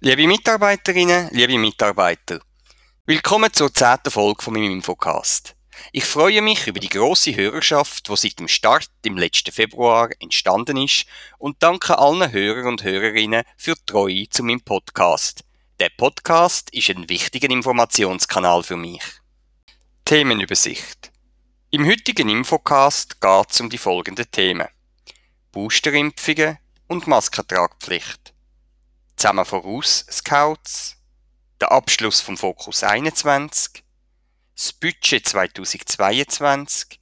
Liebe Mitarbeiterinnen, liebe Mitarbeiter, willkommen zur zehnten Folge von meinem Infocast. Ich freue mich über die große Hörerschaft, die seit dem Start im letzten Februar entstanden ist und danke allen Hörern und Hörerinnen für die Treue zu meinem Podcast. Der Podcast ist ein wichtiger Informationskanal für mich. Themenübersicht. Im heutigen Infocast geht es um die folgenden Themen. Boosterimpfungen und Maskentragpflicht. Zusammen voraus Scouts, der Abschluss vom Fokus 21, das Budget 2022,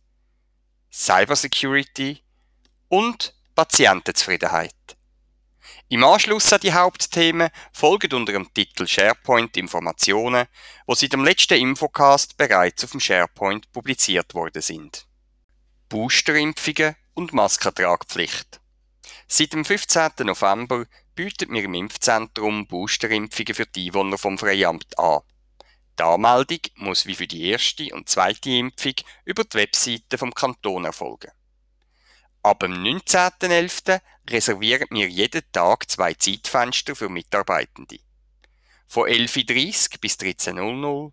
Cybersecurity und Patientenzufriedenheit. Im Anschluss an die Hauptthemen folgen unter dem Titel SharePoint Informationen, wo seit dem letzten Infocast bereits auf dem SharePoint publiziert worden sind. Boosterimpfungen und Maskentragpflicht. Seit dem 15. November bietet mir im Impfzentrum Boosterimpfungen für die Einwohner vom Freiamt an. Die Anmeldung muss wie für die erste und zweite Impfung über die Webseite vom Kanton erfolgen. Ab dem 19.11. reservieren wir jeden Tag zwei Zeitfenster für Mitarbeitende. Von 11.30 Uhr bis 13.00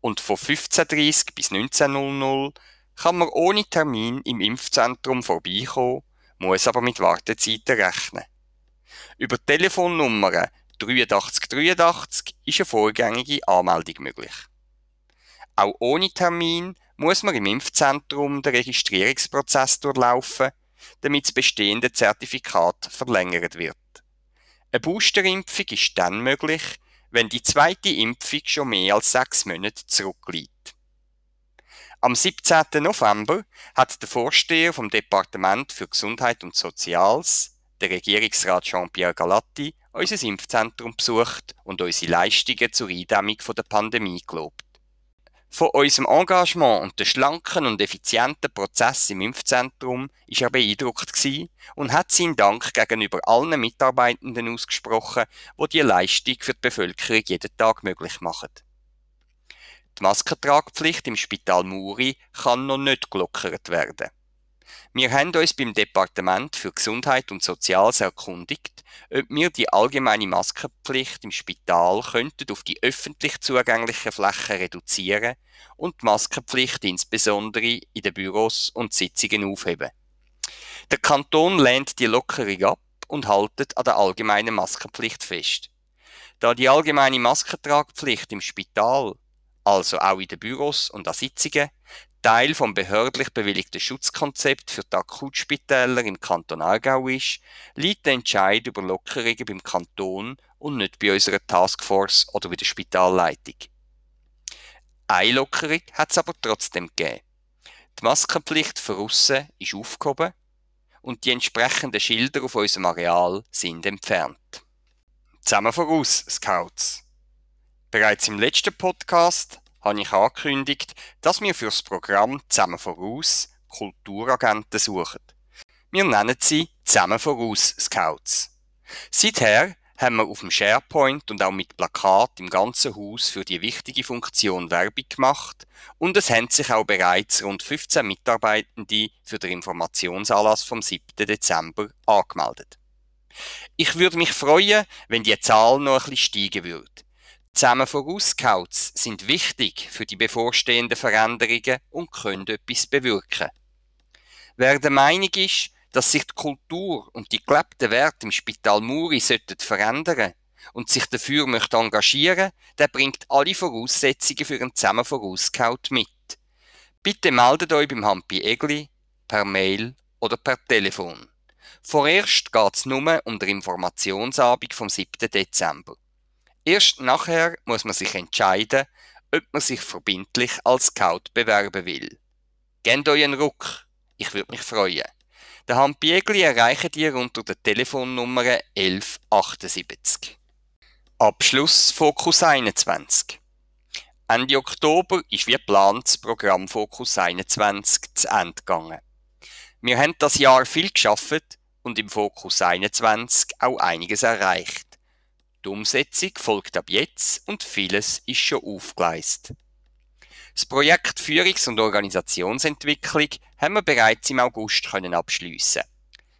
und von 15.30 bis 19.00 kann man ohne Termin im Impfzentrum vorbeikommen, muss aber mit Wartezeiten rechnen. Über die Telefonnummer 8383 ist eine vorgängige Anmeldung möglich. Auch ohne Termin muss man im Impfzentrum den Registrierungsprozess durchlaufen, damit das bestehende Zertifikat verlängert wird. Eine Boosterimpfung ist dann möglich, wenn die zweite Impfung schon mehr als sechs Monate zurückliegt. Am 17. November hat der Vorsteher vom Departement für Gesundheit und Soziales, der Regierungsrat Jean-Pierre Galatti, unser Impfzentrum besucht und unsere Leistungen zur Eindämmung der Pandemie gelobt. Von unserem Engagement und den schlanken und effizienten Prozess im Impfzentrum ist er beeindruckt und hat seinen Dank gegenüber allen Mitarbeitenden ausgesprochen, die diese Leistung für die Bevölkerung jeden Tag möglich machen. Die Maskentragpflicht im Spital Muri kann noch nicht gelockert werden. Wir haben uns beim Departement für Gesundheit und Soziales erkundigt, ob wir die allgemeine Maskenpflicht im Spital könnten auf die öffentlich zugänglichen Flächen reduzieren und die Maskenpflicht insbesondere in den Büros und Sitzungen aufheben. Der Kanton lehnt die Lockerung ab und haltet an der allgemeinen Maskenpflicht fest. Da die allgemeine Maskentragpflicht im Spital, also auch in den Büros und an Sitzungen, Teil vom behördlich bewilligten Schutzkonzept für die Akutspitäler im Kanton Aargau ist, liegt der Entscheid über Lockerungen beim Kanton und nicht bei unserer Taskforce oder bei der Spitalleitung. Eine Lockerung hat es aber trotzdem gegeben. Die Maskenpflicht für Russen ist aufgehoben und die entsprechenden Schilder auf unserem Areal sind entfernt. Zusammen voraus, Scouts. Bereits im letzten Podcast habe ich angekündigt, dass wir für das Programm Zusammen voraus Kulturagenten suchen. Wir nennen sie Zusammen voraus Scouts. Seither haben wir auf dem SharePoint und auch mit Plakat im ganzen Haus für die wichtige Funktion Werbung gemacht und es haben sich auch bereits rund 15 Mitarbeitende für den Informationsanlass vom 7. Dezember angemeldet. Ich würde mich freuen, wenn die Zahl noch ein bisschen steigen würde. Zusammen Vorauscouts sind wichtig für die bevorstehenden Veränderungen und können etwas bewirken. Wer der Meinung ist, dass sich die Kultur und die gelebten Werte im Spital Muri sollten verändern und sich dafür möchte engagieren, der bringt alle Voraussetzungen für einen Zusammen Vorausscout mit. Bitte meldet euch beim Hampi Egli, per Mail oder per Telefon. Vorerst geht es nur um die Informationsabend vom 7. Dezember. Erst nachher muss man sich entscheiden, ob man sich verbindlich als Scout bewerben will. Gebt euch einen Ruck, ich würde mich freuen. Der Handbiegli erreicht ihr unter der Telefonnummer 1178. Abschluss Fokus 21. Ende Oktober ist wie geplant das Programm Fokus 21 zu Ende gegangen. Wir haben das Jahr viel geschafft und im Fokus 21 auch einiges erreicht. Die Umsetzung folgt ab jetzt und vieles ist schon aufgeleistet. Das Projekt Führungs- und Organisationsentwicklung haben wir bereits im August können abschliessen.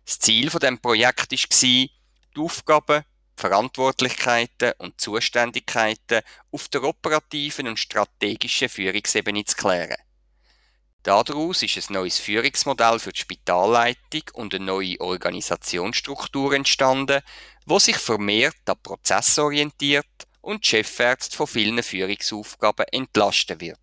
Das Ziel von dem war, die Aufgaben Verantwortlichkeiten und Zuständigkeiten auf der operativen und strategischen Führungsebene zu klären. Daraus ist ein neues Führungsmodell für die Spitalleitung und eine neue Organisationsstruktur entstanden, wo sich vermehrt an Prozess orientiert und die Chefärzte von vielen Führungsaufgaben entlasten wird.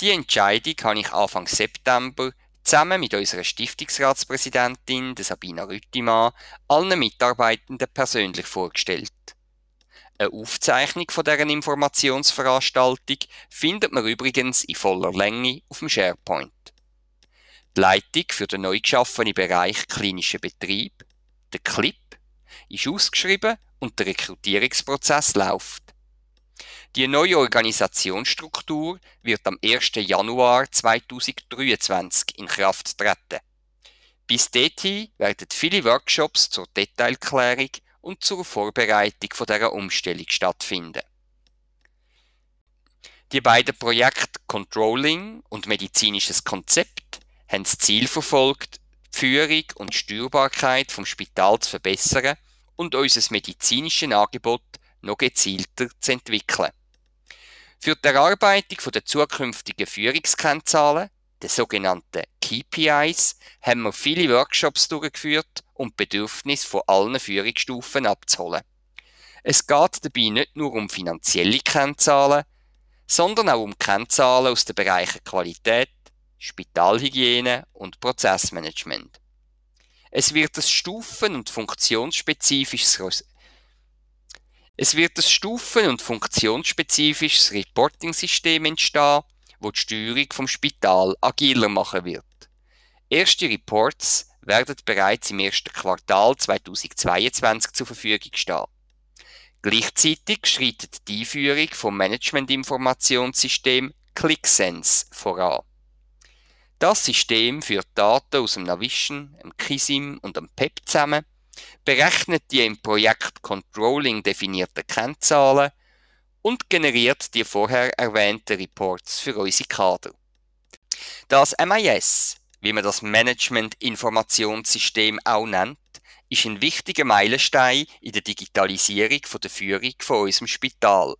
Die Entscheidung habe ich Anfang September zusammen mit unserer Stiftungsratspräsidentin Sabina Rüttimann allen Mitarbeitenden persönlich vorgestellt. Eine Aufzeichnung von deren Informationsveranstaltung findet man übrigens in voller Länge auf dem SharePoint. Die Leitung für den neu geschaffenen Bereich klinischer Betrieb, der CLIP, ist ausgeschrieben und der Rekrutierungsprozess läuft. Die neue Organisationsstruktur wird am 1. Januar 2023 in Kraft treten. Bis dahin werden viele Workshops zur Detailklärung und zur Vorbereitung von dieser Umstellung stattfinden. Die beiden Projekte Controlling und medizinisches Konzept haben das Ziel verfolgt, die Führung und Steuerbarkeit vom Spital zu verbessern und unser medizinisches Angebot noch gezielter zu entwickeln. Für die Erarbeitung der zukünftigen Führungskennzahlen, den sogenannten KPIs, haben wir viele Workshops durchgeführt, um Bedürfnisse von allen Führungsstufen abzuholen. Es geht dabei nicht nur um finanzielle Kennzahlen, sondern auch um Kennzahlen aus den Bereichen Qualität, Spitalhygiene und Prozessmanagement. Es wird ein stufen- und funktionsspezifisches es wird ein stufen- und funktionsspezifisches Reporting-System entstehen, wo die Steuerung vom Spital agiler machen wird. Erste Reports werden bereits im ersten Quartal 2022 zur Verfügung stehen. Gleichzeitig schreitet die Einführung vom Management-Informationssystem ClickSense voran. Das System führt Daten aus dem Navision, dem KISIM und dem PEP zusammen berechnet die im Projekt Controlling definierten Kennzahlen und generiert die vorher erwähnten Reports für unsere Kader. Das MIS, wie man das Management-Informationssystem auch nennt, ist ein wichtiger Meilenstein in der Digitalisierung der Führung von unserem Spital.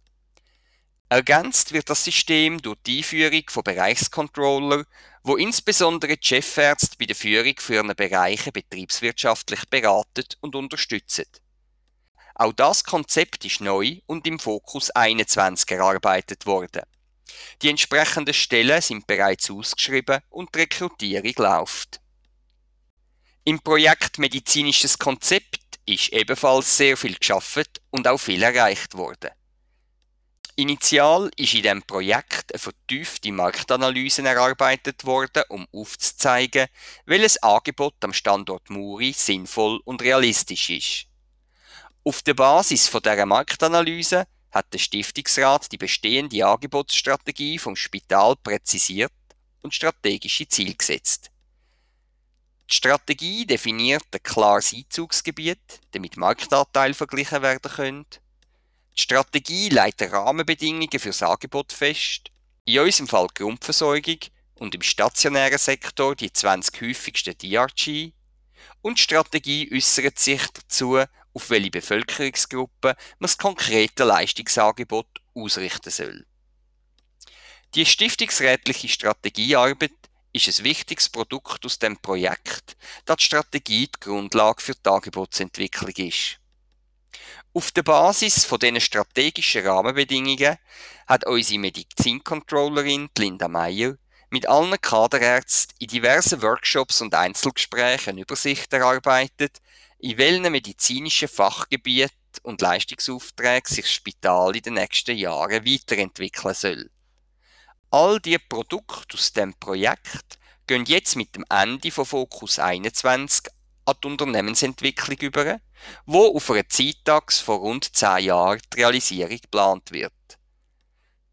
Ergänzt wird das System durch die Einführung von Bereichscontroller, wo insbesondere die Chefärzte bei der Führung für ihren Bereiche betriebswirtschaftlich beraten und unterstützen. Auch das Konzept ist neu und im Fokus 21 erarbeitet worden. Die entsprechenden Stellen sind bereits ausgeschrieben und die Rekrutierung läuft. Im Projekt Medizinisches Konzept ist ebenfalls sehr viel geschafft und auch viel erreicht worden. Initial ist in diesem Projekt eine vertiefte Marktanalyse erarbeitet worden, um aufzuzeigen, welches Angebot am Standort Muri sinnvoll und realistisch ist. Auf der Basis von dieser Marktanalyse hat der Stiftungsrat die bestehende Angebotsstrategie vom Spital präzisiert und strategische Ziele gesetzt. Die Strategie definiert ein klares Einzugsgebiet, damit Marktanteile verglichen werden können, die Strategie legt Rahmenbedingungen für das Angebot fest, in unserem Fall die Grundversorgung und im stationären Sektor die 20 häufigsten DRG. Und die Strategie äußert sich dazu, auf welche Bevölkerungsgruppen man das konkrete Leistungsangebot ausrichten soll. Die stiftungsrätliche Strategiearbeit ist ein wichtiges Produkt aus dem Projekt, da die Strategie die Grundlage für die Angebotsentwicklung ist. Auf der Basis von diesen strategischen Rahmenbedingungen hat unsere Medizincontrollerin Linda Meyer mit allen Kaderärzten in diversen Workshops und Einzelgesprächen eine Übersicht erarbeitet, in welchen medizinischen Fachgebieten und Leistungsaufträgen sich das Spital in den nächsten Jahren weiterentwickeln soll. All die Produkte aus dem Projekt gehen jetzt mit dem Ende von Fokus 21 an die Unternehmensentwicklung über, wo auf einer Zeitachse von rund 10 Jahren die Realisierung geplant wird.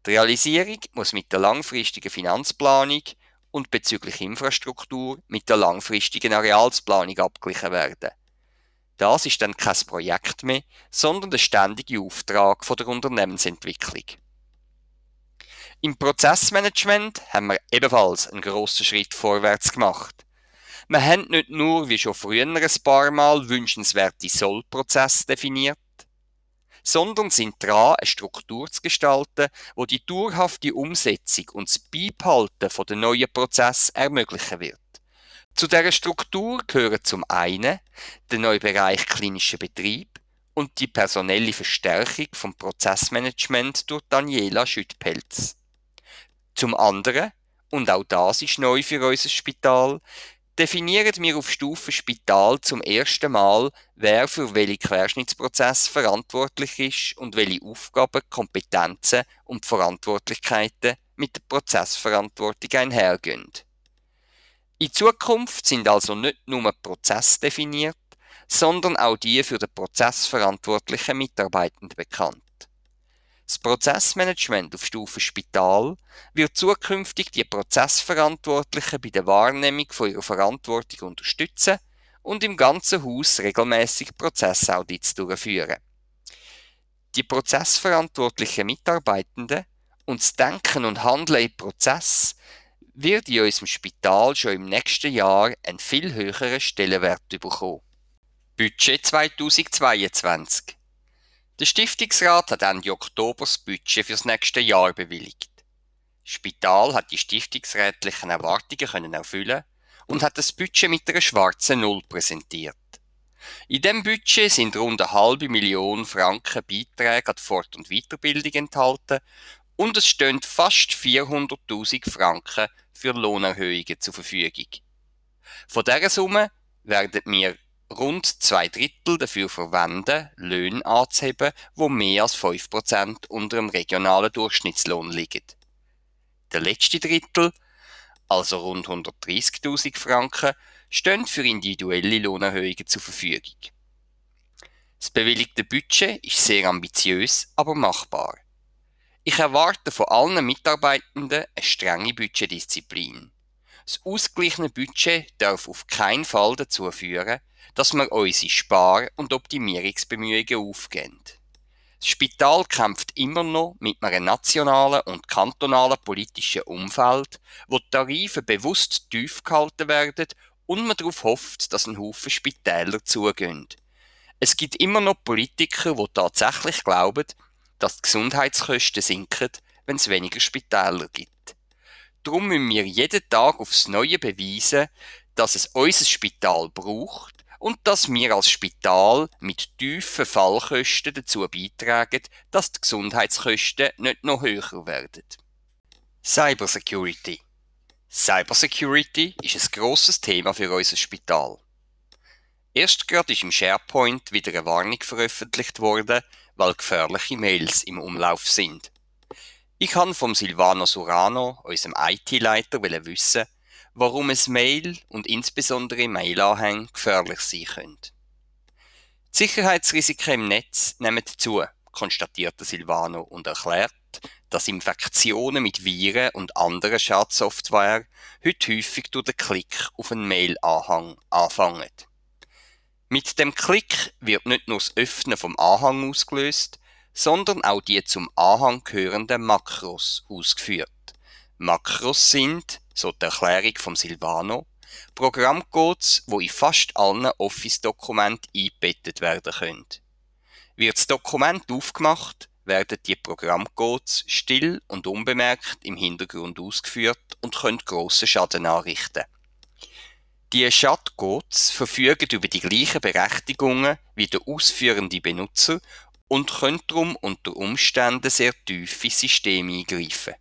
Die Realisierung muss mit der langfristigen Finanzplanung und bezüglich Infrastruktur mit der langfristigen Arealsplanung abgeglichen werden. Das ist dann kein Projekt mehr, sondern der ständige Auftrag von der Unternehmensentwicklung. Im Prozessmanagement haben wir ebenfalls einen grossen Schritt vorwärts gemacht. Wir haben nicht nur, wie schon früher ein paar Mal, wünschenswerte Sollprozesse definiert, sondern sind dran, eine Struktur zu gestalten, wo die dauerhafte Umsetzung und das Beibehalten den neuen Prozess ermöglichen wird. Zu dieser Struktur gehören zum einen der neue Bereich klinischer Betrieb und die personelle Verstärkung vom Prozessmanagement durch Daniela Schüttpelz. Zum anderen, und auch das ist neu für unser Spital, definieren wir auf Stufe Spital zum ersten Mal, wer für welche Querschnittsprozess verantwortlich ist und welche Aufgaben, Kompetenzen und Verantwortlichkeiten mit der Prozessverantwortung einhergehen. In Zukunft sind also nicht nur Prozesse definiert, sondern auch die für den Prozess verantwortlichen Mitarbeitenden bekannt. Das Prozessmanagement auf Stufe Spital wird zukünftig die Prozessverantwortlichen bei der Wahrnehmung von ihrer Verantwortung unterstützen und im ganzen Haus regelmäßig Prozessaudits durchführen. Die prozessverantwortlichen Mitarbeitenden und das Denken und Handeln im Prozess wird in unserem Spital schon im nächsten Jahr einen viel höheren Stellenwert bekommen. Budget 2022 der Stiftungsrat hat Ende Oktober das Budget fürs nächste Jahr bewilligt. Das Spital hat die stiftungsrätlichen Erwartungen können erfüllen und hat das Budget mit einer schwarzen Null präsentiert. In dem Budget sind rund eine halbe Million Franken Beiträge an die Fort- und Weiterbildung enthalten und es stehen fast 400.000 Franken für Lohnerhöhungen zur Verfügung. Von dieser Summe werden wir rund zwei Drittel dafür verwenden, Löhne anzuheben, wo mehr als 5% unter dem regionalen Durchschnittslohn liegen. Der letzte Drittel, also rund 130.000 Franken, stehen für individuelle Lohnerhöhungen zur Verfügung. Das bewilligte Budget ist sehr ambitiös, aber machbar. Ich erwarte von allen Mitarbeitenden eine strenge Budgetdisziplin. Das ausgeglichene Budget darf auf keinen Fall dazu führen, dass wir unsere Spar- und Optimierungsbemühungen aufgeben. Das Spital kämpft immer noch mit einem nationalen und kantonalen politischen Umfeld, wo die Tarife bewusst tief gehalten werden und man darauf hofft, dass ein Haufen Spitäler zugehen. Es gibt immer noch Politiker, die tatsächlich glauben, dass die Gesundheitskosten sinken, wenn es weniger Spitäler gibt. Darum müssen wir jeden Tag aufs Neue beweisen, dass es unser Spital braucht und dass wir als Spital mit tiefen Fallkosten dazu beitragen, dass die Gesundheitskosten nicht noch höher werden. Cybersecurity Cybersecurity ist ein grosses Thema für unser Spital. Erst gerade ist im SharePoint wieder eine Warnung veröffentlicht worden, weil gefährliche Mails im Umlauf sind. Ich kann vom Silvano Surano, unserem IT-Leiter, wissen, warum es Mail und insbesondere Mailanhänge gefährlich sein können. Die Sicherheitsrisiken im Netz nehmen zu, konstatierte Silvano und erklärt, dass Infektionen mit Viren und anderen Schadsoftware heute häufig durch den Klick auf einen Mail-Anhang anfangen. Mit dem Klick wird nicht nur das Öffnen vom Anhang ausgelöst, sondern auch die zum Anhang gehörenden Makros ausgeführt. Makros sind, so die Erklärung vom Silvano, Programmcodes, wo in fast allen Office-Dokumenten eingebettet werden können. Wird das Dokument aufgemacht, werden die Programmcodes still und unbemerkt im Hintergrund ausgeführt und können grossen Schaden anrichten. Die Schadcodes verfügen über die gleichen Berechtigungen wie der ausführende Benutzer und können darum unter Umständen sehr tief ins System eingreifen.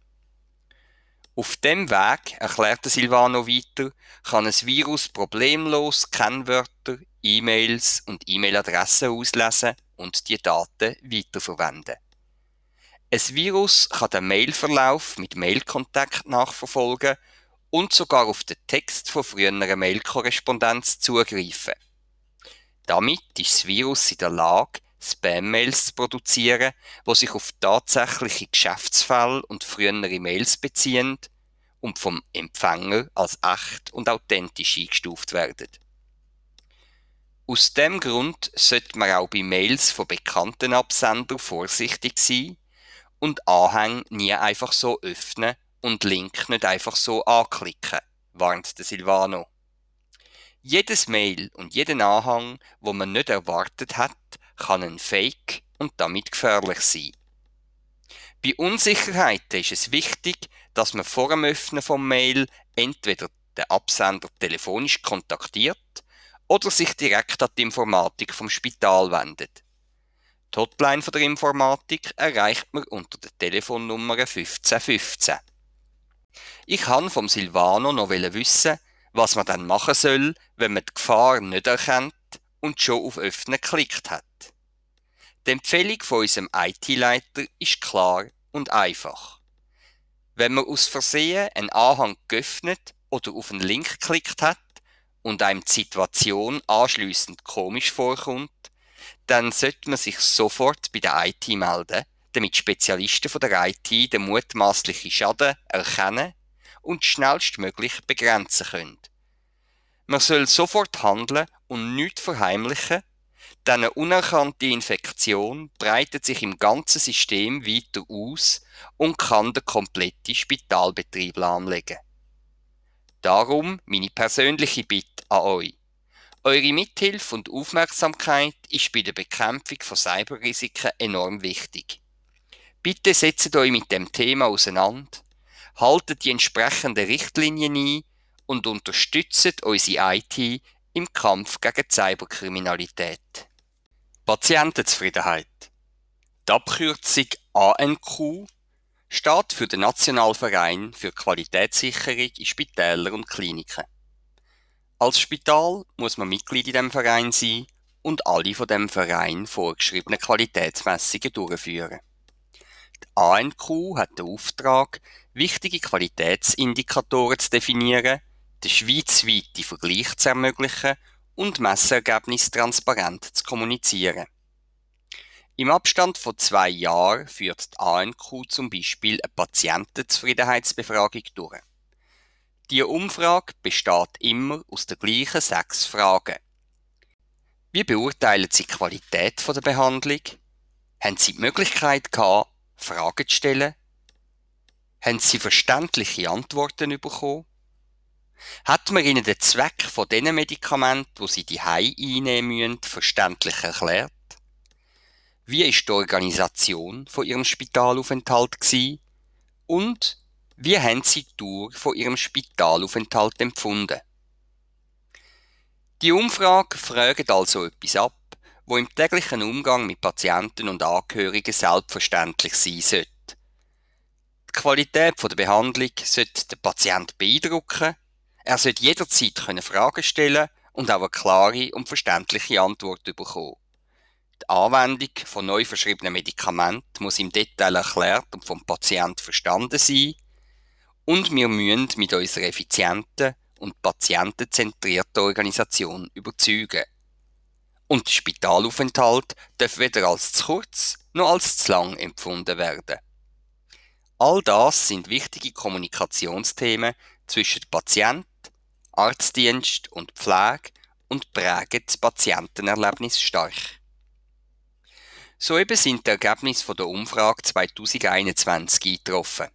Auf dem Weg, erklärte Silvano weiter, kann ein Virus problemlos Kennwörter, E-Mails und E-Mail-Adressen auslesen und die Daten weiterverwenden. Ein Virus kann den Mailverlauf mit Mailkontakt nachverfolgen und sogar auf den Text von früherer Mailkorrespondenz zugreifen. Damit ist das Virus in der Lage, Spam-Mails zu produzieren, die sich auf tatsächliche Geschäftsfälle und frühere Mails beziehen und vom Empfänger als echt und authentisch eingestuft werden. Aus dem Grund sollte man auch bei Mails von bekannten Absendern vorsichtig sein und Anhänge nie einfach so öffnen und Link nicht einfach so anklicken, warnt der Silvano. Jedes Mail und jeden Anhang, wo man nicht erwartet hat, kann ein Fake und damit gefährlich sein. Bei Unsicherheiten ist es wichtig, dass man vor dem Öffnen vom Mail entweder den Absender telefonisch kontaktiert oder sich direkt an die Informatik vom Spital wendet. Die Hotline von der Informatik erreicht man unter der Telefonnummer 1515. Ich kann vom Silvano noch wissen, was man dann machen soll, wenn man die Gefahr nicht erkennt und schon auf Öffnen geklickt hat. Die Empfehlung von unserem IT-Leiter ist klar und einfach. Wenn man aus Versehen einen Anhang geöffnet oder auf einen Link geklickt hat und einem die Situation anschliessend komisch vorkommt, dann sollte man sich sofort bei der IT melden, damit Spezialisten von der IT den mutmaßlichen Schaden erkennen und schnellstmöglich begrenzen können. Man soll sofort handeln und nichts verheimlichen, denn eine unerkannte Infektion breitet sich im ganzen System weiter aus und kann den kompletten Spitalbetrieb lahmlegen. Darum meine persönliche Bitte an euch. Eure Mithilfe und Aufmerksamkeit ist bei der Bekämpfung von Cyberrisiken enorm wichtig. Bitte setzt euch mit dem Thema auseinander, haltet die entsprechenden Richtlinien ein und unterstützt unsere IT im Kampf gegen Cyberkriminalität. Patientenzufriedenheit. Die Abkürzung ANQ steht für den Nationalverein für Qualitätssicherung in Spitälern und Kliniken. Als Spital muss man Mitglied in dem Verein sein und alle von dem Verein vorgeschriebene Qualitätsmessungen durchführen. Die ANQ hat den Auftrag, wichtige Qualitätsindikatoren zu definieren, den schweizweiten Vergleich zu ermöglichen und Messergebnisse transparent zu kommunizieren. Im Abstand von zwei Jahren führt die ANQ zum Beispiel eine Patientenzufriedenheitsbefragung durch. Die Umfrage besteht immer aus den gleichen sechs Fragen. Wie beurteilen Sie die Qualität der Behandlung? Haben Sie die Möglichkeit gehabt, Fragen zu stellen? Haben Sie verständliche Antworten bekommen? Hat man Ihnen den Zweck von diesen Medikamenten, wo Sie die einnehmen müssen, verständlich erklärt? Wie ist die Organisation von Ihrem Spitalaufenthalt gewesen? Und wie haben Sie die Tour von Ihrem Spitalaufenthalt empfunden? Die Umfrage fragt also etwas ab, wo im täglichen Umgang mit Patienten und Angehörigen selbstverständlich sein sollte. Die Qualität der Behandlung sollte den Patient beeindrucken er sollte jederzeit Fragen stellen und auch eine klare und verständliche Antwort bekommen. Die Anwendung von neu verschriebenen Medikamenten muss im Detail erklärt und vom Patient verstanden sein und wir müssen mit unserer effizienten und patientenzentrierten Organisation überzeugen. Und der Spitalaufenthalt darf weder als zu kurz noch als zu lang empfunden werden. All das sind wichtige Kommunikationsthemen zwischen Patient, Arztdienst und Pflege und prägen das Patientenerlebnis stark. Soeben sind die Ergebnisse der Umfrage 2021 eingetroffen.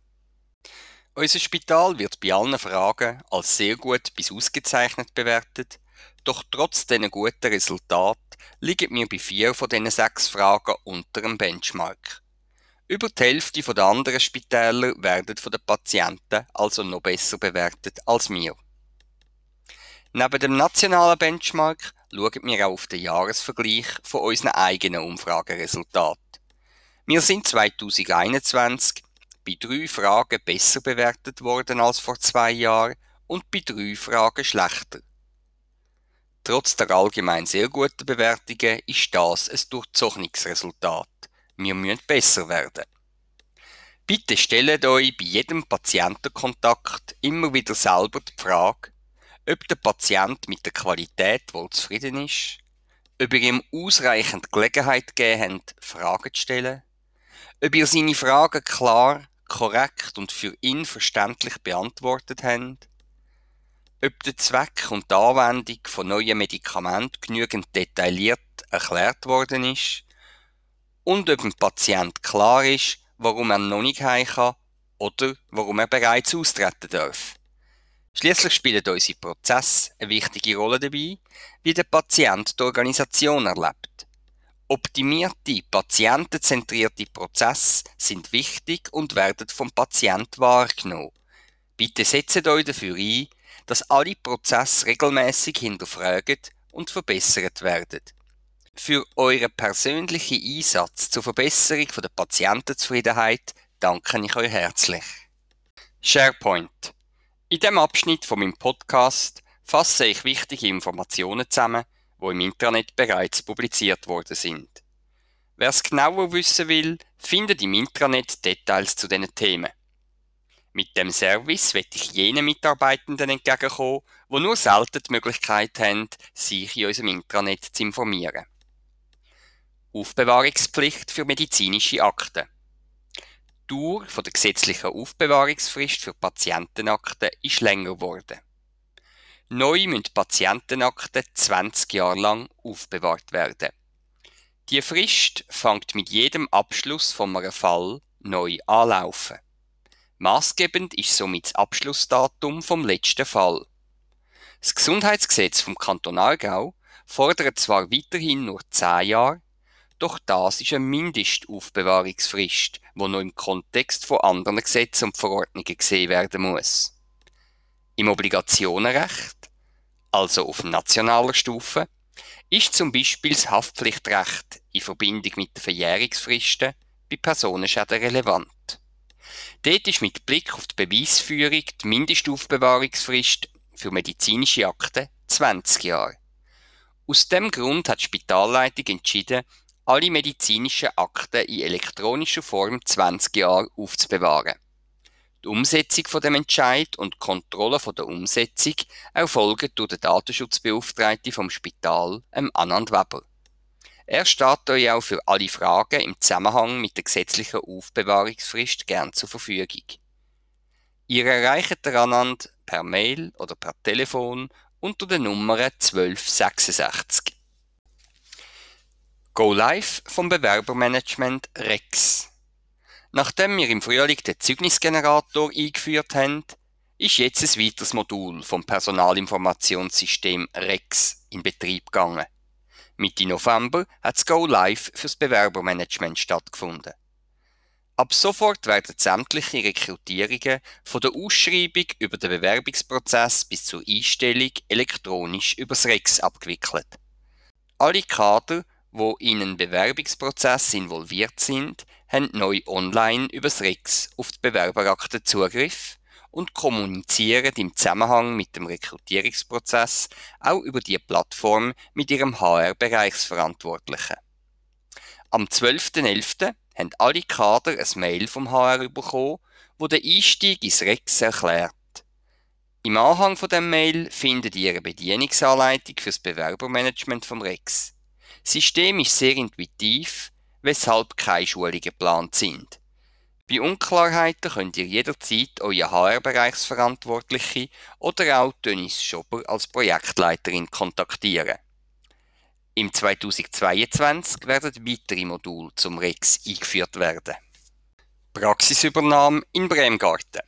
Unser Spital wird bei allen Fragen als sehr gut bis ausgezeichnet bewertet, doch trotz diesen guten Resultaten liegen wir bei vier von diesen sechs Fragen unter dem Benchmark. Über die Hälfte der anderen Spitäler werden von den Patienten also noch besser bewertet als wir. Neben dem nationalen Benchmark schauen wir auch auf den Jahresvergleich von unseren eigenen Umfrageresultaten. Wir sind 2021 bei drei Fragen besser bewertet worden als vor zwei Jahren und bei drei Fragen schlechter. Trotz der allgemein sehr guten Bewertungen ist das ein durchzogenes Resultat. Wir müssen besser werden. Bitte stellt euch bei jedem Patientenkontakt immer wieder selber die Frage, ob der Patient mit der Qualität wohl zufrieden ist, ob ihr ihm ausreichend Gelegenheit gegeben habt, Fragen zu stellen, ob ihr seine Fragen klar, korrekt und für ihn verständlich beantwortet habt, ob der Zweck und die Anwendung von neuen Medikamenten genügend detailliert erklärt worden ist und ob dem Patient klar ist, warum er noch nicht heim kann oder warum er bereits austreten darf. Schließlich spielen unsere Prozesse eine wichtige Rolle dabei, wie der Patient die Organisation erlebt. Optimierte, patientenzentrierte Prozesse sind wichtig und werden vom Patient wahrgenommen. Bitte setzt euch dafür ein, dass alle Prozesse regelmäßig hinterfragt und verbessert werden. Für euren persönlichen Einsatz zur Verbesserung der Patientenzufriedenheit danke ich euch herzlich. SharePoint. In dem Abschnitt von meinem Podcast fasse ich wichtige Informationen zusammen, die im Intranet bereits publiziert worden sind. Wer es genauer wissen will, findet im Intranet Details zu diesen Themen. Mit dem Service wird ich jenen Mitarbeitenden entgegenkommen, die nur selten die Möglichkeit haben, sich in unserem Intranet zu informieren. Aufbewahrungspflicht für medizinische Akten. Die Dauer der gesetzlichen Aufbewahrungsfrist für Patientenakten ist länger geworden. Neu müssen Patientenakten 20 Jahre lang aufbewahrt werden. Die Frist fängt mit jedem Abschluss von einem Fall neu anlaufen. Maßgebend ist somit das Abschlussdatum vom letzten Fall. Das Gesundheitsgesetz vom Kanton Aargau fordert zwar weiterhin nur 10 Jahre, doch das ist eine Mindestaufbewahrungsfrist, die noch im Kontext von anderen Gesetzen und Verordnungen gesehen werden muss. Im Obligationenrecht, also auf nationaler Stufe, ist zum Beispiel das Haftpflichtrecht in Verbindung mit den Verjährungsfristen bei Personenschäden relevant. Dort ist mit Blick auf die Beweisführung die Mindestaufbewahrungsfrist für medizinische Akten 20 Jahre. Aus dem Grund hat die Spitalleitung entschieden, alle medizinischen Akten in elektronischer Form 20 Jahre aufzubewahren. Die Umsetzung von dem Entscheid und die Kontrolle von der Umsetzung erfolgen durch den Datenschutzbeauftragten vom Spital, Anand Weber. Er steht euch auch für alle Fragen im Zusammenhang mit der gesetzlichen Aufbewahrungsfrist gern zur Verfügung. Ihr erreicht Anand per Mail oder per Telefon unter der Nummer 1266. Go Live vom Bewerbermanagement Rex. Nachdem wir im Frühling den Zeugnisgenerator eingeführt haben, ist jetzt ein weiteres Modul vom Personalinformationssystem Rex in Betrieb gegangen. Mitte November hat das Go Live fürs Bewerbermanagement stattgefunden. Ab sofort werden sämtliche Rekrutierungen von der Ausschreibung über den Bewerbungsprozess bis zur Einstellung elektronisch übers Rex abgewickelt. Alle Kader wo in einen Bewerbungsprozess involviert sind, haben neu online über das REX auf die Bewerberakte Zugriff und kommunizieren im Zusammenhang mit dem Rekrutierungsprozess auch über die Plattform mit ihrem HR-Bereichsverantwortlichen. Am 12.11. haben alle Kader ein Mail vom HR bekommen, wo der Einstieg ins REX erklärt. Im Anhang von dem Mail findet ihr eine Bedienungsanleitung fürs Bewerbermanagement vom REX. Das System ist sehr intuitiv, weshalb keine Schulungen geplant sind. Bei Unklarheiten könnt ihr jederzeit euren HR-Bereichsverantwortliche oder auch Dennis Schober als Projektleiterin kontaktieren. Im 2022 werden weitere Module zum REX eingeführt werden. Praxisübernahme in Bremgarten.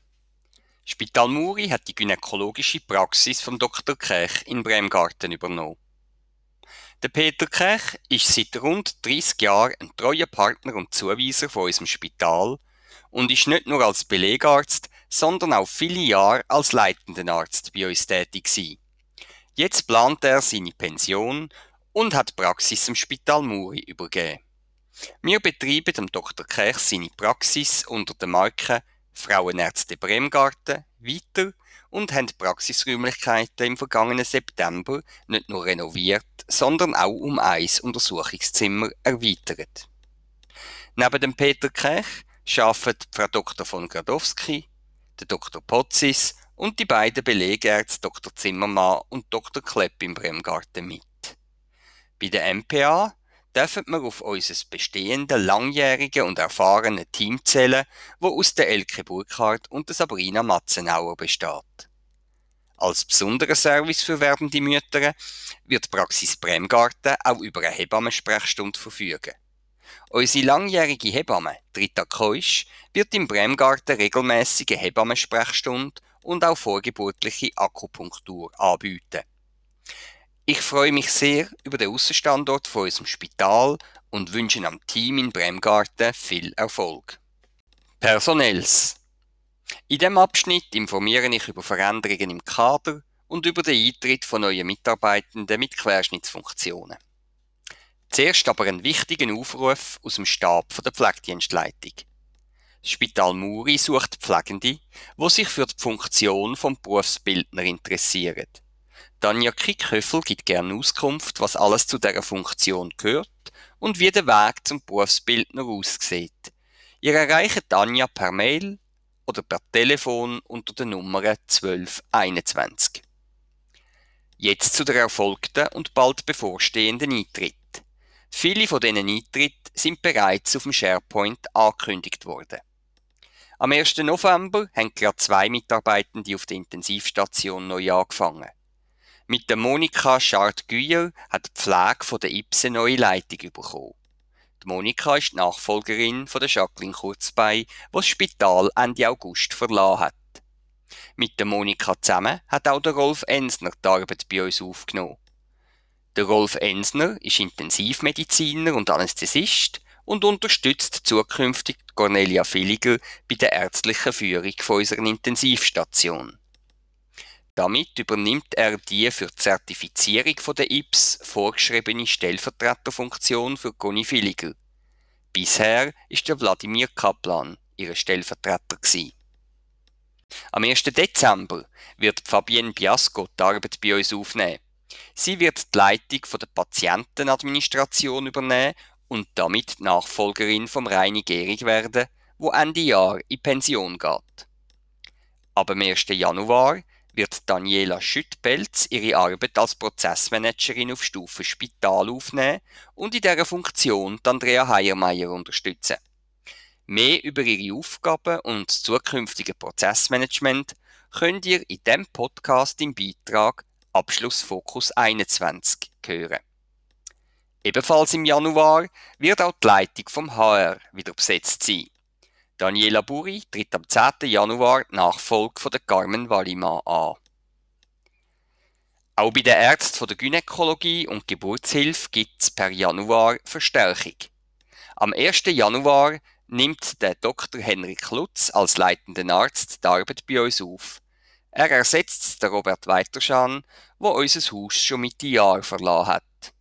Spital Muri hat die gynäkologische Praxis von Dr. Kech in Bremgarten übernommen. Der Peter Kech ist seit rund 30 Jahren ein treuer Partner und Zuweiser von unserem Spital und ist nicht nur als Belegarzt, sondern auch viele Jahre als leitender Arzt bei uns tätig gewesen. Jetzt plant er seine Pension und hat Praxis im Spital Muri übergeben. Wir betreiben dem Dr. Kech seine Praxis unter der Marke Frauenärzte Bremgarten weiter und haben die Praxisräumlichkeiten im vergangenen September nicht nur renoviert, sondern auch um ein Untersuchungszimmer erweitert. Neben dem Peter Kech arbeiten Frau Dr. von Gradowski, der Dr. Potzis und die beiden Belegärzte Dr. Zimmermann und Dr. Klepp im Bremgarten mit. Bei der MPA dürfen wir auf unser bestehende, langjährige und erfahrene Team zählen, wo aus der Elke Burkhardt und der Sabrina Matzenauer besteht. Als besonderer Service für werdende Mütter wird Praxis Bremgarten auch über eine Hebammensprechstunde verfügen. Unsere langjährige Hebamme, Rita Keusch, wird im Bremgarten regelmäßige Hebammensprechstunde und auch vorgeburtliche Akupunktur anbieten. Ich freue mich sehr über den Aussenstandort von unserem Spital und wünsche am Team in Bremgarten viel Erfolg. Personells. In diesem Abschnitt informiere ich über Veränderungen im Kader und über den Eintritt von neuen Mitarbeitenden mit Querschnittsfunktionen. Zuerst aber einen wichtigen Aufruf aus dem Stab der Pflegedienstleitung. Das Spital Muri sucht Pflegende, die sich für die Funktion vom Berufsbildner interessieren. Tanja Kickhöffel gibt gerne Auskunft, was alles zu dieser Funktion gehört und wie der Weg zum Berufsbildner aussieht. Ihr erreicht Tanja per Mail oder per Telefon unter der Nummer 1221. Jetzt zu der erfolgten und bald bevorstehenden Eintritt. Viele von diesen Eintritten sind bereits auf dem SharePoint angekündigt worden. Am 1. November haben gerade zwei Mitarbeitende auf der Intensivstation neu angefangen. Mit der Monika Schart-Güyer hat die Pflege der IPSE neue Leitung bekommen. Die Monika ist die Nachfolgerin von der Jacqueline Kurzbei, die das Spital Ende August verlassen hat. Mit der Monika zusammen hat auch der Rolf Ensner die Arbeit bei uns aufgenommen. Der Rolf Ensner ist Intensivmediziner und Anästhesist und unterstützt zukünftig Cornelia Villiger bei der ärztlichen Führung von unserer Intensivstation. Damit übernimmt er die für die Zertifizierung der IPS vorgeschriebene Stellvertreterfunktion für Conny Villiger. Bisher ist der Wladimir Kaplan ihr Stellvertreter gewesen. Am 1. Dezember wird Fabienne Biasco die Arbeit bei uns aufnehmen. Sie wird die Leitung der Patientenadministration übernehmen und damit Nachfolgerin vom Reini Gehrig werden, wo Ende Jahr in Pension geht. Ab dem 1. Januar wird Daniela Schüttpelz ihre Arbeit als Prozessmanagerin auf Stufe Spital aufnehmen und in dieser Funktion Andrea Heiermeier unterstützen. Mehr über ihre Aufgaben und das zukünftige Prozessmanagement könnt ihr in dem Podcast im Beitrag Abschlussfokus 21 hören. Ebenfalls im Januar wird auch die Leitung vom HR wieder besetzt sein. Daniela Buri tritt am 10. Januar die Nachfolge von der Carmen Wallimann an. Auch bei den Ärzten der Gynäkologie und Geburtshilfe gibt es per Januar Verstärkung. Am 1. Januar nimmt der Dr. Henrik Lutz als leitenden Arzt die Arbeit bei uns auf. Er ersetzt den Robert Weiterschan, wo unser Haus schon Mitte Jahr verlassen hat.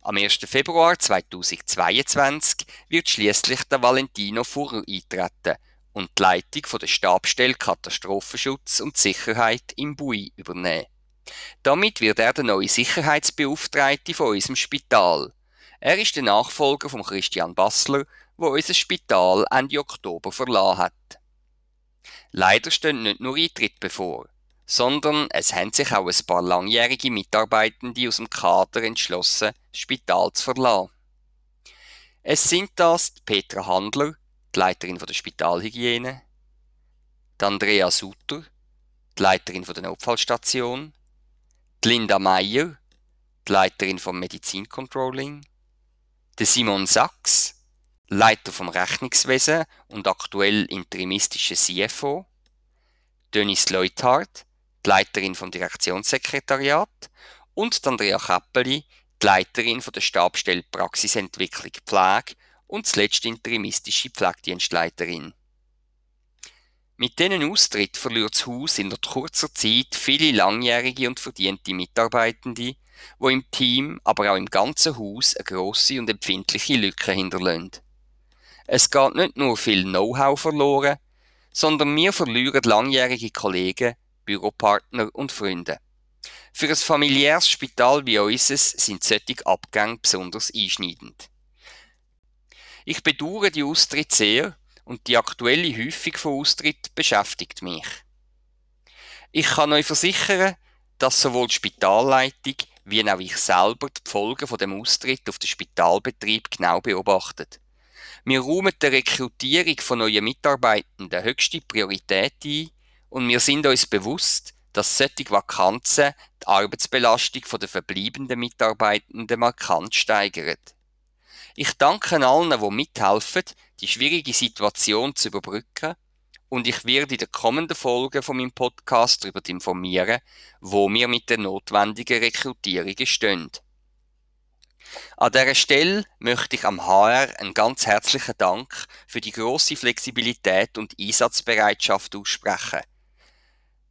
Am 1. Februar 2022 wird schließlich der Valentino Furr eintreten und die Leitung von der Stabstelle Katastrophenschutz und Sicherheit im Bui übernehmen. Damit wird er der neue Sicherheitsbeauftragte von unserem Spital. Er ist der Nachfolger von Christian Bassler, wo unser Spital Ende Oktober verlassen hat. Leider stehen nicht nur Eintritt bevor sondern es haben sich auch ein paar langjährige Mitarbeitende aus dem Kader entschlossen, das Spital zu verlassen. Es sind das die Petra Handler, die Leiterin der Spitalhygiene, die Andrea Sutter, die Leiterin der Notfallstation, die Linda Meyer, die Leiterin vom Medizincontrolling, der Simon Sachs, Leiter vom Rechnungswesen und aktuell interimistische CFO, Dennis Leuthardt, die Leiterin vom Direktionssekretariat, und Andrea Kappeli, die Leiterin von der Stabstelle Praxisentwicklung Pflege und zuletzt interimistische Pflegedienstleiterin. Mit diesen Austritt verliert das Haus in kurzer Zeit viele langjährige und verdiente Mitarbeitende, wo im Team, aber auch im ganzen Haus eine grosse und empfindliche Lücke hinterlassen. Es geht nicht nur viel Know-how verloren, sondern wir verlieren langjährige Kollegen, Büropartner und Freunde. Für ein familiäres Spital wie unseres sind solche Abgänge besonders einschneidend. Ich bedauere die Austritt sehr und die aktuelle Häufung von Austritt beschäftigt mich. Ich kann euch versichern, dass sowohl die Spitalleitung wie auch ich selber die Folgen von dem Austritt auf den Spitalbetrieb genau beobachtet. Wir räumen der Rekrutierung von neuen Mitarbeitenden höchste Priorität ein und wir sind uns bewusst, dass solche Vakanzen die Arbeitsbelastung der verbleibenden Mitarbeitenden markant steigern. Ich danke allen, die mithelfen, die schwierige Situation zu überbrücken und ich werde in der kommenden Folge von meinem Podcast darüber informieren, wo wir mit der notwendigen Rekrutierung stehen. An dieser Stelle möchte ich am HR einen ganz herzlichen Dank für die grosse Flexibilität und Einsatzbereitschaft aussprechen.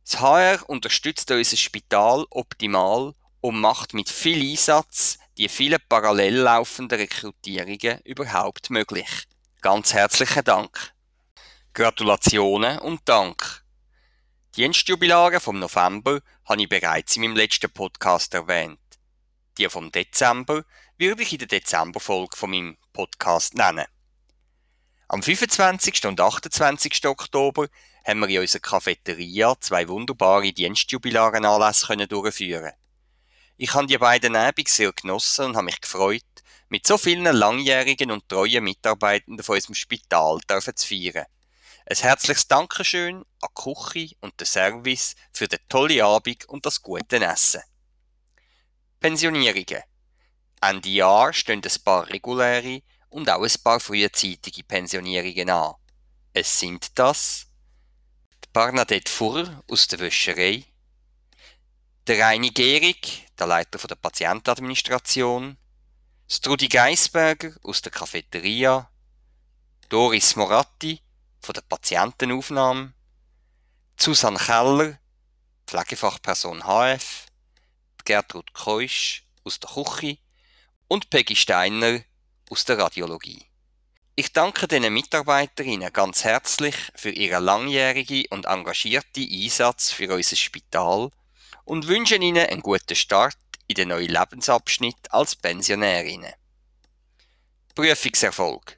Das HR unterstützt unser Spital optimal und macht mit viel Einsatz die vielen parallel laufenden Rekrutierungen überhaupt möglich. Ganz herzlichen Dank. Gratulationen und Dank. Die Dienstjubilare vom November habe ich bereits in meinem letzten Podcast erwähnt. Die vom Dezember würde ich in der Dezemberfolge von meinem Podcast nennen. Am 25. und 28. Oktober haben wir in unserer Cafeteria zwei wunderbare Dienstjubilarenanlässe durchführen Ich habe die beiden Abende sehr genossen und habe mich gefreut, mit so vielen langjährigen und treuen Mitarbeitenden von unserem Spital zu feiern. Ein herzliches Dankeschön an die Küche und den Service für den tollen Abend und das gute Essen. Pensionierungen. Ende Jahr stehen ein paar reguläre und auch ein paar frühzeitige Pensionierungen an. Es sind das Barnadette Furr aus der Wäscherei, der Reini Gehrig, der Leiter der Patientenadministration, Strudi Geisberger aus der Cafeteria, Doris Moratti, von der Patientenaufnahme, Susanne Keller, Pflegefachperson HF, Gertrud Keusch aus der Küche und Peggy Steiner aus der Radiologie. Ich danke den Mitarbeiterinnen ganz herzlich für ihren langjährigen und engagierten Einsatz für unser Spital und wünsche ihnen einen guten Start in den neuen Lebensabschnitt als Pensionärinnen. Prüfungserfolg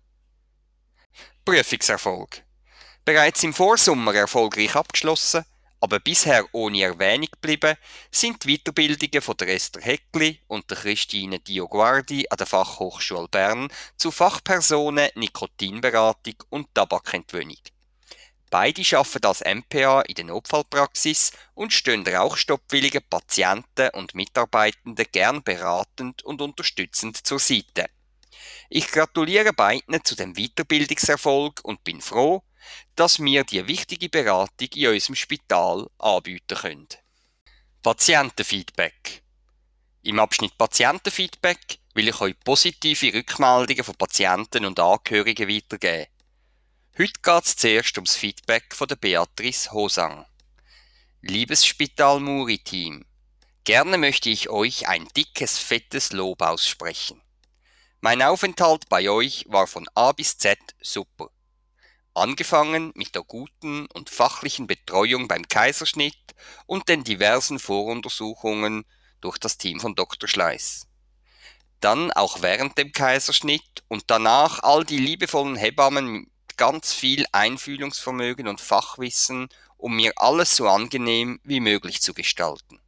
Prüfungserfolg Bereits im Vorsommer erfolgreich abgeschlossen, aber bisher ohne Erwähnung geblieben, sind die Weiterbildungen von der Esther Heckli und der Christine Dioguardi an der Fachhochschule Bern zu Fachpersonen Nikotinberatung und Tabakentwöhnung. Beide arbeiten als MPA in der Notfallpraxis und stehen rauchstoppwilligen Patienten und Mitarbeitenden gern beratend und unterstützend zur Seite. Ich gratuliere beiden zu dem Weiterbildungserfolg und bin froh, dass wir die wichtige Beratung in unserem Spital anbieten können. Patientenfeedback. Im Abschnitt Patientenfeedback will ich euch positive Rückmeldungen von Patienten und Angehörigen weitergeben. Heute geht es zuerst ums Feedback von der Beatrice Hosang. Liebes Spital Muri-Team, gerne möchte ich euch ein dickes, fettes Lob aussprechen. Mein Aufenthalt bei euch war von A bis Z super. Angefangen mit der guten und fachlichen Betreuung beim Kaiserschnitt und den diversen Voruntersuchungen durch das Team von Dr. Schleiß. Dann auch während dem Kaiserschnitt und danach all die liebevollen Hebammen mit ganz viel Einfühlungsvermögen und Fachwissen, um mir alles so angenehm wie möglich zu gestalten.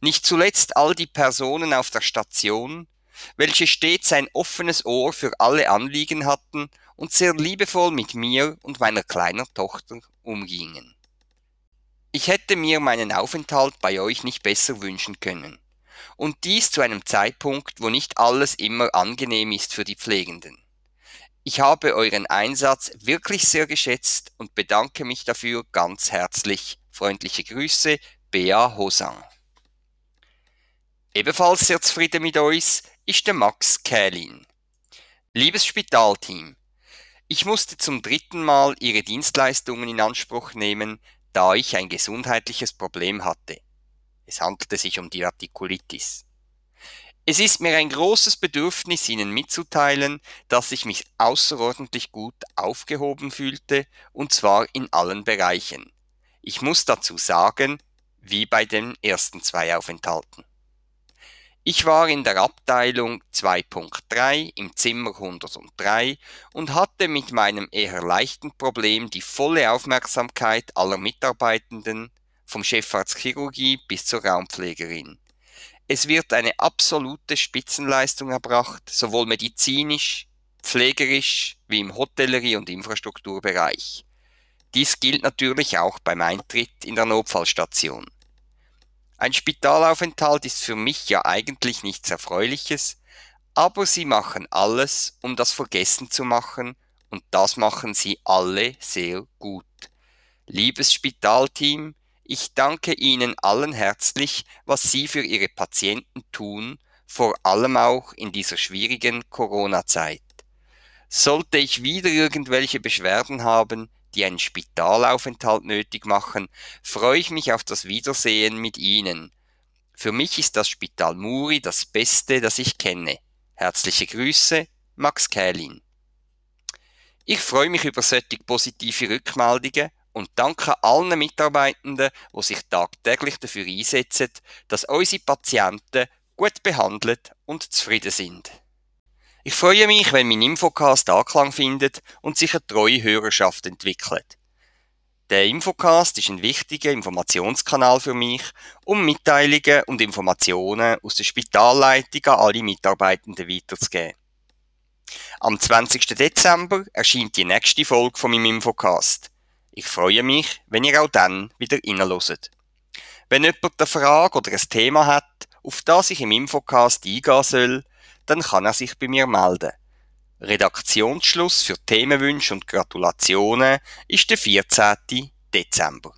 Nicht zuletzt all die Personen auf der Station, welche stets ein offenes Ohr für alle Anliegen hatten und sehr liebevoll mit mir und meiner kleinen Tochter umgingen. Ich hätte mir meinen Aufenthalt bei euch nicht besser wünschen können. Und dies zu einem Zeitpunkt, wo nicht alles immer angenehm ist für die Pflegenden. Ich habe euren Einsatz wirklich sehr geschätzt und bedanke mich dafür ganz herzlich. Freundliche Grüße, Bea Hosang. Ebenfalls sehr zufrieden mit euch ist der Max Kählin. Liebes Spitalteam, ich musste zum dritten Mal Ihre Dienstleistungen in Anspruch nehmen, da ich ein gesundheitliches Problem hatte. Es handelte sich um die Artikulitis. Es ist mir ein großes Bedürfnis, Ihnen mitzuteilen, dass ich mich außerordentlich gut aufgehoben fühlte, und zwar in allen Bereichen. Ich muss dazu sagen, wie bei den ersten zwei Aufenthalten. Ich war in der Abteilung 2.3 im Zimmer 103 und hatte mit meinem eher leichten Problem die volle Aufmerksamkeit aller Mitarbeitenden, vom Chefarzt bis zur Raumpflegerin. Es wird eine absolute Spitzenleistung erbracht, sowohl medizinisch, pflegerisch wie im Hotellerie- und Infrastrukturbereich. Dies gilt natürlich auch beim Eintritt in der Notfallstation. Ein Spitalaufenthalt ist für mich ja eigentlich nichts Erfreuliches, aber sie machen alles, um das vergessen zu machen, und das machen sie alle sehr gut. Liebes Spitalteam, ich danke Ihnen allen herzlich, was Sie für Ihre Patienten tun, vor allem auch in dieser schwierigen Corona-Zeit. Sollte ich wieder irgendwelche Beschwerden haben, die einen Spitalaufenthalt nötig machen, freue ich mich auf das Wiedersehen mit Ihnen. Für mich ist das Spital Muri das Beste, das ich kenne. Herzliche Grüße, Max Kählin. Ich freue mich über solche positive Rückmeldungen und danke allen Mitarbeitenden, die sich tagtäglich dafür einsetzen, dass unsere Patienten gut behandelt und zufrieden sind. Ich freue mich, wenn mein Infocast Anklang findet und sich eine treue Hörerschaft entwickelt. Der Infocast ist ein wichtiger Informationskanal für mich, um Mitteilungen und Informationen aus der Spitalleitung an alle Mitarbeitenden weiterzugeben. Am 20. Dezember erscheint die nächste Folge von meinem Infocast. Ich freue mich, wenn ihr auch dann wieder reinhört. Wenn jemand eine Frage oder ein Thema hat, auf das ich im Infocast eingehen soll, dann kann er sich bei mir melden. Redaktionsschluss für Themenwünsche und Gratulationen ist der 14. Dezember.